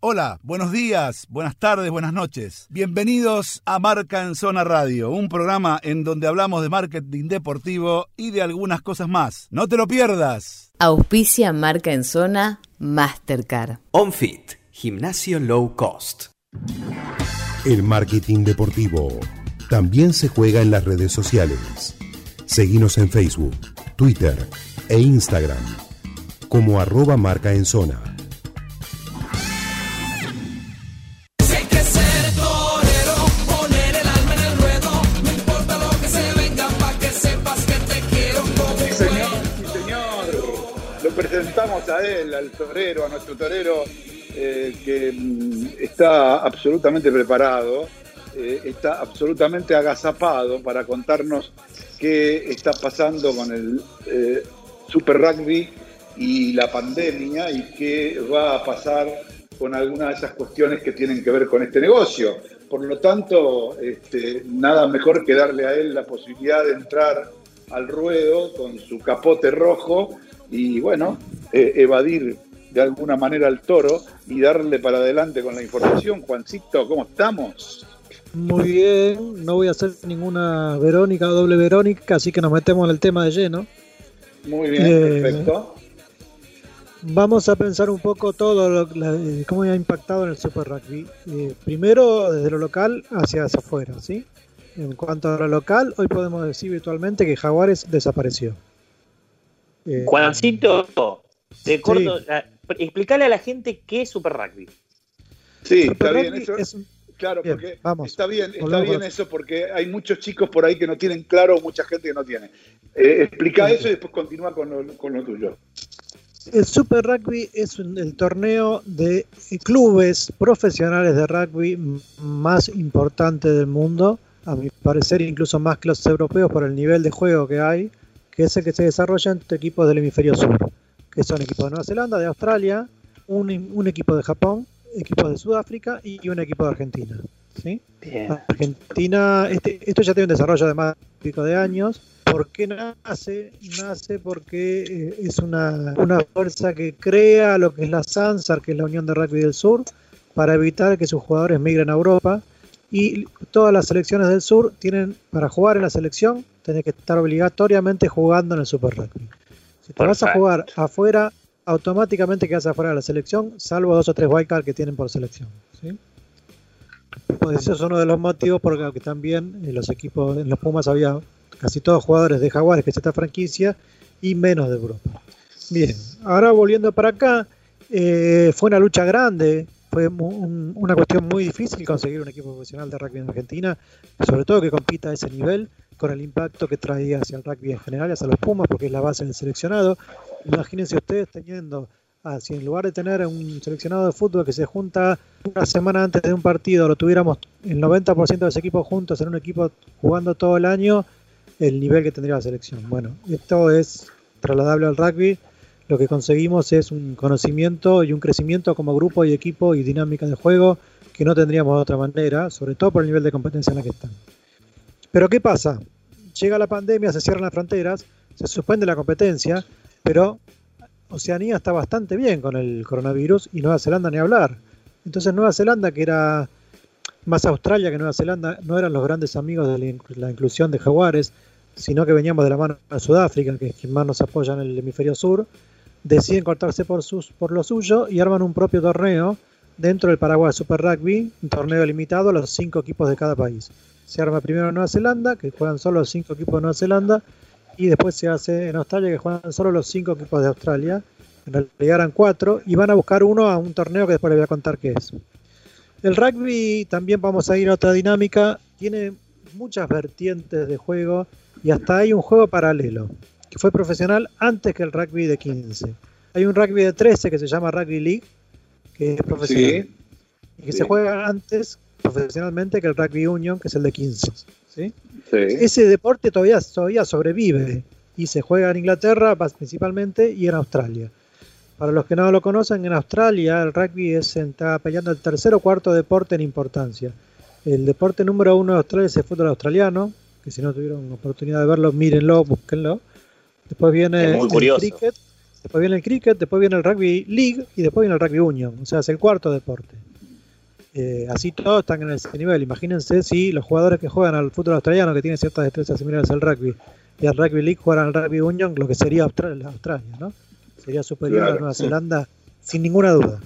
Hola, buenos días, buenas tardes, buenas noches. Bienvenidos a Marca en Zona Radio, un programa en donde hablamos de marketing deportivo y de algunas cosas más. No te lo pierdas. Auspicia Marca en Zona Mastercard. OnFit, gimnasio low cost. El marketing deportivo también se juega en las redes sociales. Seguimos en Facebook, Twitter e Instagram como arroba marca en zona. Presentamos a él, al torero, a nuestro torero, eh, que mm, está absolutamente preparado, eh, está absolutamente agazapado para contarnos qué está pasando con el eh, Super Rugby y la pandemia y qué va a pasar con algunas de esas cuestiones que tienen que ver con este negocio. Por lo tanto, este, nada mejor que darle a él la posibilidad de entrar al ruedo con su capote rojo y bueno, eh, evadir de alguna manera al toro y darle para adelante con la información. Juancito, ¿cómo estamos? Muy bien, no voy a hacer ninguna Verónica o doble Verónica, así que nos metemos en el tema de lleno. Muy bien, eh, perfecto. Vamos a pensar un poco todo lo, cómo ha impactado en el Super Rugby. Eh, primero, desde lo local hacia afuera, ¿sí? En cuanto a lo local, hoy podemos decir virtualmente que Jaguares desapareció. Eh, Juancito, de corto, explícale a la gente qué es Super Rugby. Sí, está bien eso. Claro, porque está bien, está bien eso porque hay muchos chicos por ahí que no tienen claro, mucha gente que no tiene. Eh, explica eso y después continúa con lo, tuyo. El Super Rugby es el torneo de clubes profesionales de rugby más importante del mundo, a mi parecer incluso más que los europeos por el nivel de juego que hay que es el que se desarrolla entre equipos del hemisferio sur, que son equipos de Nueva Zelanda, de Australia, un, equipo de Japón, equipos de Sudáfrica y un equipo de Argentina. ¿sí? Argentina, este, esto ya tiene un desarrollo de más de años. ¿Por qué nace? Nace porque eh, es una, una fuerza que crea lo que es la SANSAR, que es la Unión de Rugby del Sur, para evitar que sus jugadores migren a Europa. Y todas las selecciones del sur tienen, para jugar en la selección, tenés que estar obligatoriamente jugando en el Super Rugby. Si te vas a jugar afuera, automáticamente quedas afuera de la selección, salvo dos o tres wildcards que tienen por selección. ¿sí? Pues eso es uno de los motivos porque también en los equipos, en los Pumas había casi todos jugadores de Jaguares, que es esta franquicia, y menos de Europa. Bien, ahora volviendo para acá, eh, fue una lucha grande, fue una cuestión muy difícil conseguir un equipo profesional de rugby en Argentina, sobre todo que compita a ese nivel con el impacto que traía hacia el rugby en general, hacia los Pumas, porque es la base del seleccionado. Imagínense ustedes teniendo, ah, si en lugar de tener un seleccionado de fútbol que se junta una semana antes de un partido, lo tuviéramos el 90% de ese equipo juntos en un equipo jugando todo el año, el nivel que tendría la selección. Bueno, esto es trasladable al rugby. Lo que conseguimos es un conocimiento y un crecimiento como grupo y equipo y dinámica de juego que no tendríamos de otra manera, sobre todo por el nivel de competencia en la que están. Pero ¿qué pasa? Llega la pandemia, se cierran las fronteras, se suspende la competencia, pero Oceanía está bastante bien con el coronavirus y Nueva Zelanda ni hablar. Entonces Nueva Zelanda, que era más Australia que Nueva Zelanda, no eran los grandes amigos de la inclusión de jaguares, sino que veníamos de la mano de Sudáfrica, que es quien más nos apoya en el hemisferio sur, deciden cortarse por, sus, por lo suyo y arman un propio torneo dentro del Paraguay Super Rugby, un torneo limitado a los cinco equipos de cada país se arma primero en Nueva Zelanda, que juegan solo los cinco equipos de Nueva Zelanda, y después se hace en Australia, que juegan solo los cinco equipos de Australia. En realidad eran cuatro, y van a buscar uno a un torneo que después les voy a contar qué es. El rugby también vamos a ir a otra dinámica, tiene muchas vertientes de juego, y hasta hay un juego paralelo, que fue profesional antes que el rugby de 15. Hay un rugby de 13 que se llama Rugby League, que es profesional. Y que se juega antes profesionalmente que el rugby union, que es el de 15. ¿sí? Ese deporte todavía, todavía sobrevive y se juega en Inglaterra principalmente y en Australia. Para los que no lo conocen, en Australia el rugby es, está peleando el tercer o cuarto deporte en importancia. El deporte número uno de Australia es el fútbol australiano, que si no tuvieron oportunidad de verlo, mírenlo, búsquenlo. Después viene el cricket, después viene el cricket, después viene el rugby league y después viene el rugby union. O sea, es el cuarto deporte. Eh, así todos están en ese nivel. Imagínense si los jugadores que juegan al fútbol australiano, que tienen ciertas destrezas similares al rugby, y al rugby league jugaran al rugby union, lo que sería Australia, Australia ¿no? Sería superior a Nueva Zelanda sin ninguna duda.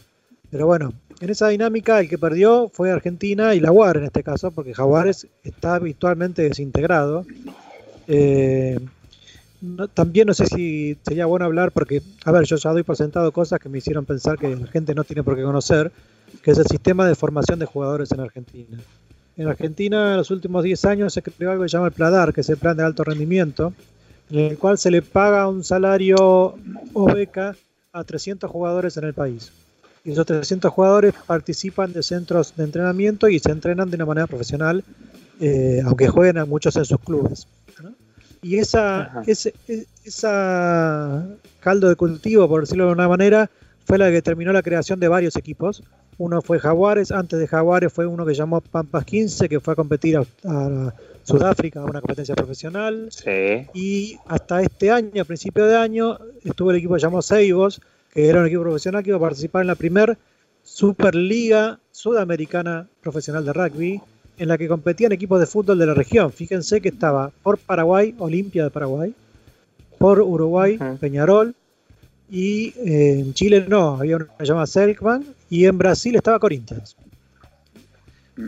Pero bueno, en esa dinámica el que perdió fue Argentina y la UAR en este caso, porque Jaguares está habitualmente desintegrado. Eh, también no sé si sería bueno hablar, porque, a ver, yo ya doy por sentado cosas que me hicieron pensar que la gente no tiene por qué conocer, que es el sistema de formación de jugadores en Argentina. En Argentina, en los últimos 10 años, se creó algo que se llama el PLADAR, que es el plan de alto rendimiento, en el cual se le paga un salario o beca a 300 jugadores en el país. Y esos 300 jugadores participan de centros de entrenamiento y se entrenan de una manera profesional, eh, aunque jueguen a muchos en sus clubes. Y esa, ese, esa caldo de cultivo, por decirlo de una manera, fue la que terminó la creación de varios equipos. Uno fue Jaguares, antes de Jaguares fue uno que llamó Pampas 15, que fue a competir a, Sudáfrica, a una competencia profesional. Y hasta este año, a principio de año, estuvo el equipo llamado Seibos, que era un equipo profesional que iba a participar en la primer Superliga Sudamericana Profesional de Rugby, en la que competían equipos de fútbol de la región. Fíjense que estaba por Paraguay, Olimpia de Paraguay, por Uruguay, Peñarol, y eh, en Chile no, había una llamada Selkman, y en Brasil estaba Corinthians.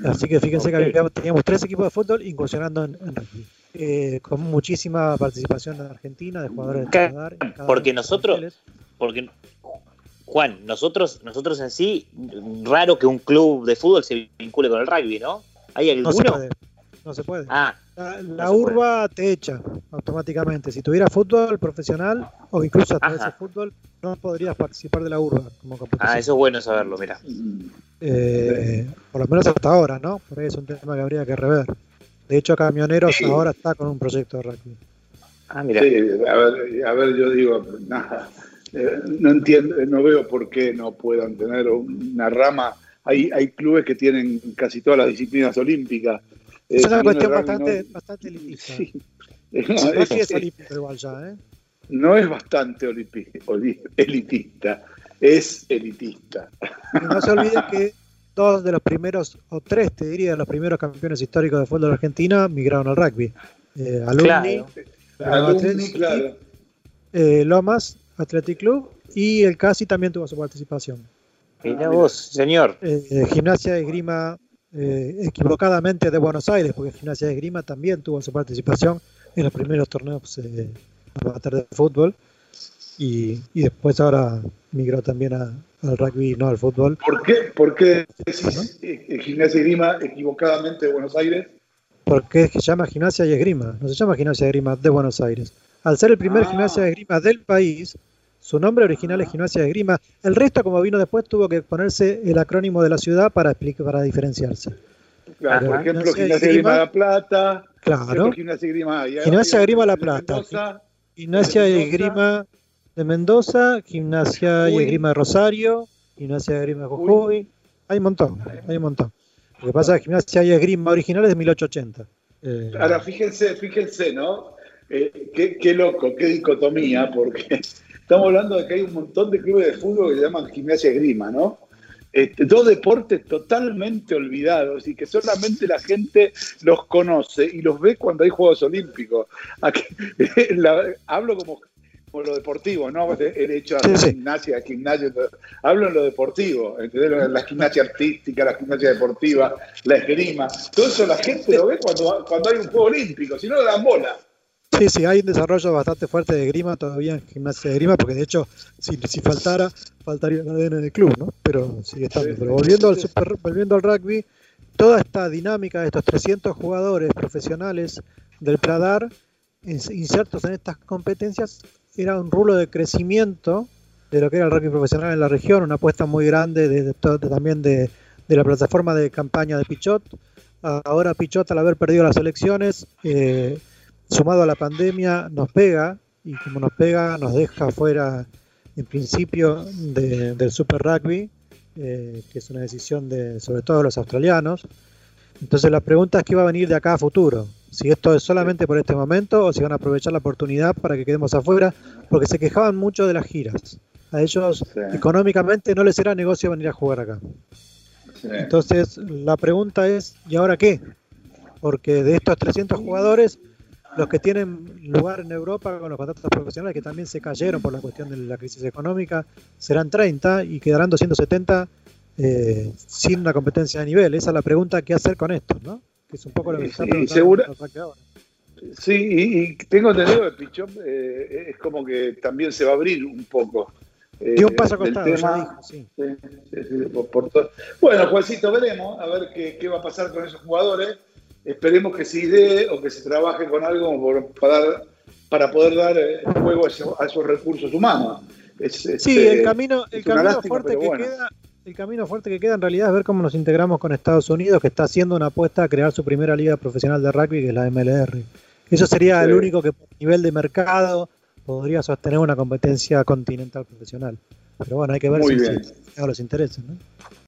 Así que fíjense que teníamos tres equipos de fútbol incursionando en, rugby. Eh, con muchísima participación de Argentina, de jugadores de Canadá. Porque nosotros, porque Juan, nosotros, nosotros en sí, raro que un club de fútbol se vincule con el rugby, ¿no? ¿Hay alguno? No se puede. No se puede. Ah, la, urba te echa automáticamente. Si tuviera fútbol profesional o incluso a través fútbol, no podrías participar de la urba como Ah, eso es bueno saberlo, mira. Eh, por lo menos hasta ahora, ¿no? Por ahí es un tema que habría que rever. De hecho, Camioneros ahora está con un proyecto de rugby. Ah, mira. Sí, a ver, a ver, yo digo, nada. Eh, no entiendo, no veo por qué no puedan tener una rama hay, hay clubes que tienen casi todas las disciplinas olímpicas. Es una cuestión bastante, bastante elitista. No, es, igual ya, ¿eh? No es bastante elitista, es elitista. no se olviden que dos de los primeros, o tres te diría, de los primeros campeones históricos de fútbol de Argentina migraron al rugby. Eh, alumni, claro. Eh, Lomas Athletic Club y el Casi también tuvo su participación. Mira vos, señor. Eh, gimnasia de Esgrima, eh, equivocadamente de Buenos Aires, porque Gimnasia de Esgrima también tuvo su participación en los primeros torneos eh, de fútbol. Y, después ahora migró también al rugby, no al fútbol. ¿Por qué, ¿Por qué decís eh, Gimnasia y Esgrima equivocadamente de Buenos Aires? Porque se llama Gimnasia y Esgrima, no se llama Gimnasia y Esgrima de Buenos Aires. Al ser el primer ah. Gimnasia de Esgrima del país, su nombre original es Gimnasia de Grima. El resto, como vino después, tuvo que ponerse el acrónimo de la ciudad para, explicar, para diferenciarse. Claro, por ejemplo, Gimnasia de Grima La Plata. Claro. Gimnasia de Grima, Gimnasia de Grima La Plata. Gimnasia de Grima de Mendoza, Gimnasia y Grima de Rosario, Gimnasia de Grima de Jujuy. Hay un montón, hay un montón. Lo que pasa es que Gimnasia y Esgrima original es de 1880. Eh, Ahora, fíjense, fíjense, ¿no? Eh, qué, qué, loco, qué dicotomía, porque Estamos hablando de que hay un montón de clubes de fútbol que se llaman gimnasia grima, ¿no? Este, dos deportes totalmente olvidados y que solamente la gente los conoce y los ve cuando hay Juegos Olímpicos. hablo como, lo deportivo, ¿no? El hecho de gimnasia, gimnasia, hablo en lo deportivo, la gimnasia artística, la gimnasia deportiva, la esgrima. Todo eso la gente lo ve cuando, cuando hay un Juego Olímpico, si no le dan bola. Sí, sí, hay un desarrollo bastante fuerte de grima todavía en gimnasia de grima, porque de hecho, si, si faltara, faltaría el ADN del club, ¿no? Pero sigue estando. Pero volviendo al, super, volviendo al rugby, toda esta dinámica de estos 300 jugadores profesionales del Pradar insertos en estas competencias era un rulo de crecimiento de lo que era el rugby profesional en la región, una apuesta muy grande de, también de, de, la plataforma de campaña de Pichot. Ahora Pichot, al haber perdido las elecciones, eh, sumado a la pandemia nos pega y como nos pega nos deja fuera en principio del Super Rugby, eh, que es una decisión de sobre todo los australianos. Entonces la pregunta es qué va a venir de acá a futuro. Si esto es solamente por este momento o si van a aprovechar la oportunidad para que quedemos afuera, porque se quejaban mucho de las giras. A ellos económicamente no les era negocio venir a jugar acá. Entonces, la pregunta es, ¿y ahora qué? Porque de estos 300 jugadores, los que tienen lugar en Europa con los contratos profesionales, que también se cayeron por la cuestión de la crisis económica, serán 30 y quedarán 270 eh, sin una competencia de nivel. Esa es la pregunta, ¿qué hacer con esto? ¿no? Que es un poco lo que está preguntando. Sí, y, tengo entendido que Pichón eh, es como que también se va a abrir un poco. Eh, Dio un paso costado, ya sí. bueno, Juancito, veremos a ver qué, qué, va a pasar con esos jugadores. Esperemos que se idee o que se trabaje con algo para, para poder dar eh, juego a esos, recursos humanos. sí, el camino, el camino fuerte que queda el camino fuerte que queda en realidad es ver cómo nos integramos con Estados Unidos, que está haciendo una apuesta a crear su primera liga profesional de rugby, que es la MLR. Eso sería el único que por nivel de mercado podría sostener una competencia continental profesional. Pero bueno, hay que ver si, si, los intereses. ¿no?